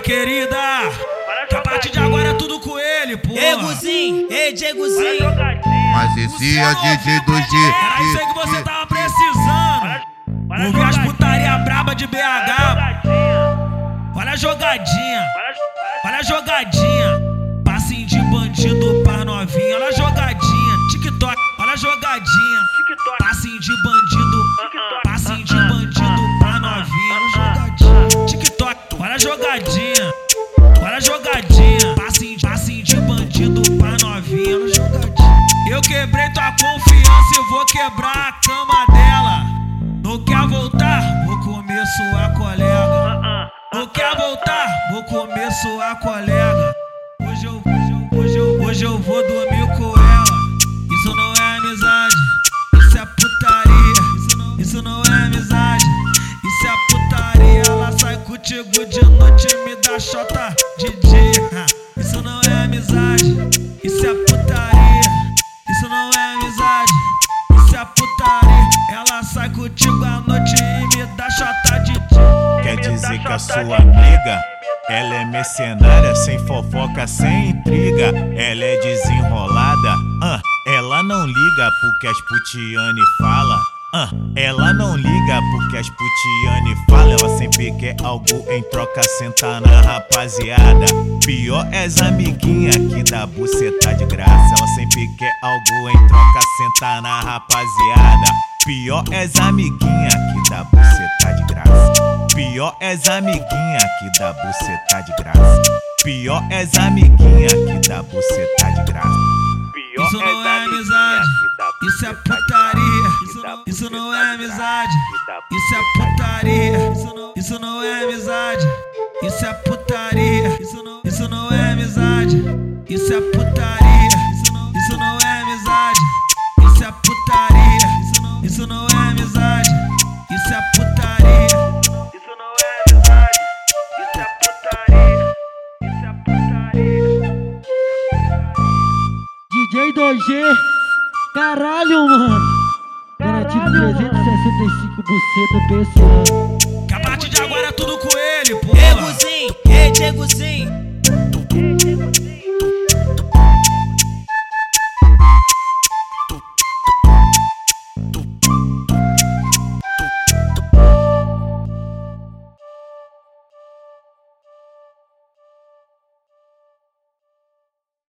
querida. Que a partir de agora é tudo com ele, pô. Ei, Guzinho, ei, Diegozinho. Mas esse é DJ 2G. Era isso aí que você tava precisando. Ouvir as putaria braba de BH. Olha a jogadinha. Confiança e vou quebrar a cama dela. Não quer voltar? Vou comer sua colega. Não quer voltar? Vou comer sua colega. Hoje eu, hoje eu, hoje eu, hoje eu vou dormir com ela. Isso não é amizade, isso é putaria. Isso não, isso não é amizade, isso é putaria. Ela sai contigo de noite e me dá chota de dia. Sai contigo à noite e me dá chota de. Quer dizer que a sua amiga, ela é mercenária, sem fofoca, sem intriga. Ela é desenrolada, ah, ela não liga porque as putiane fala. Ah, ela não liga porque as putiane fala. Ela sempre quer algo em troca, senta na rapaziada. Pior é as amiguinha que dá buceta de graça. Ela sempre quer algo em troca, senta na rapaziada. Pior é as amiguinha que dá buceta de graça. Pior é as amiguinha que dá buceta de graça. Pior é as amiguinha que dá buceta de graça. Pior Isso não é amizade, isso é putaria. Isso não, não é amizade, isso é putaria. Isso não, isso não é amizade, isso é putaria. Isso não, isso não é amizade, isso é putaria. Isso não, isso não é amizade, isso é putaria. Isso não, isso não é amizade, isso é putaria. Isso não é amizade, isso é putaria. Isso é putaria. DJ 2G, caralho, mano. Garantido 365 buceta PCA. Que a partir de agora é tudo com ele, pô. Ei, Guzinho, ei, Diegozinho.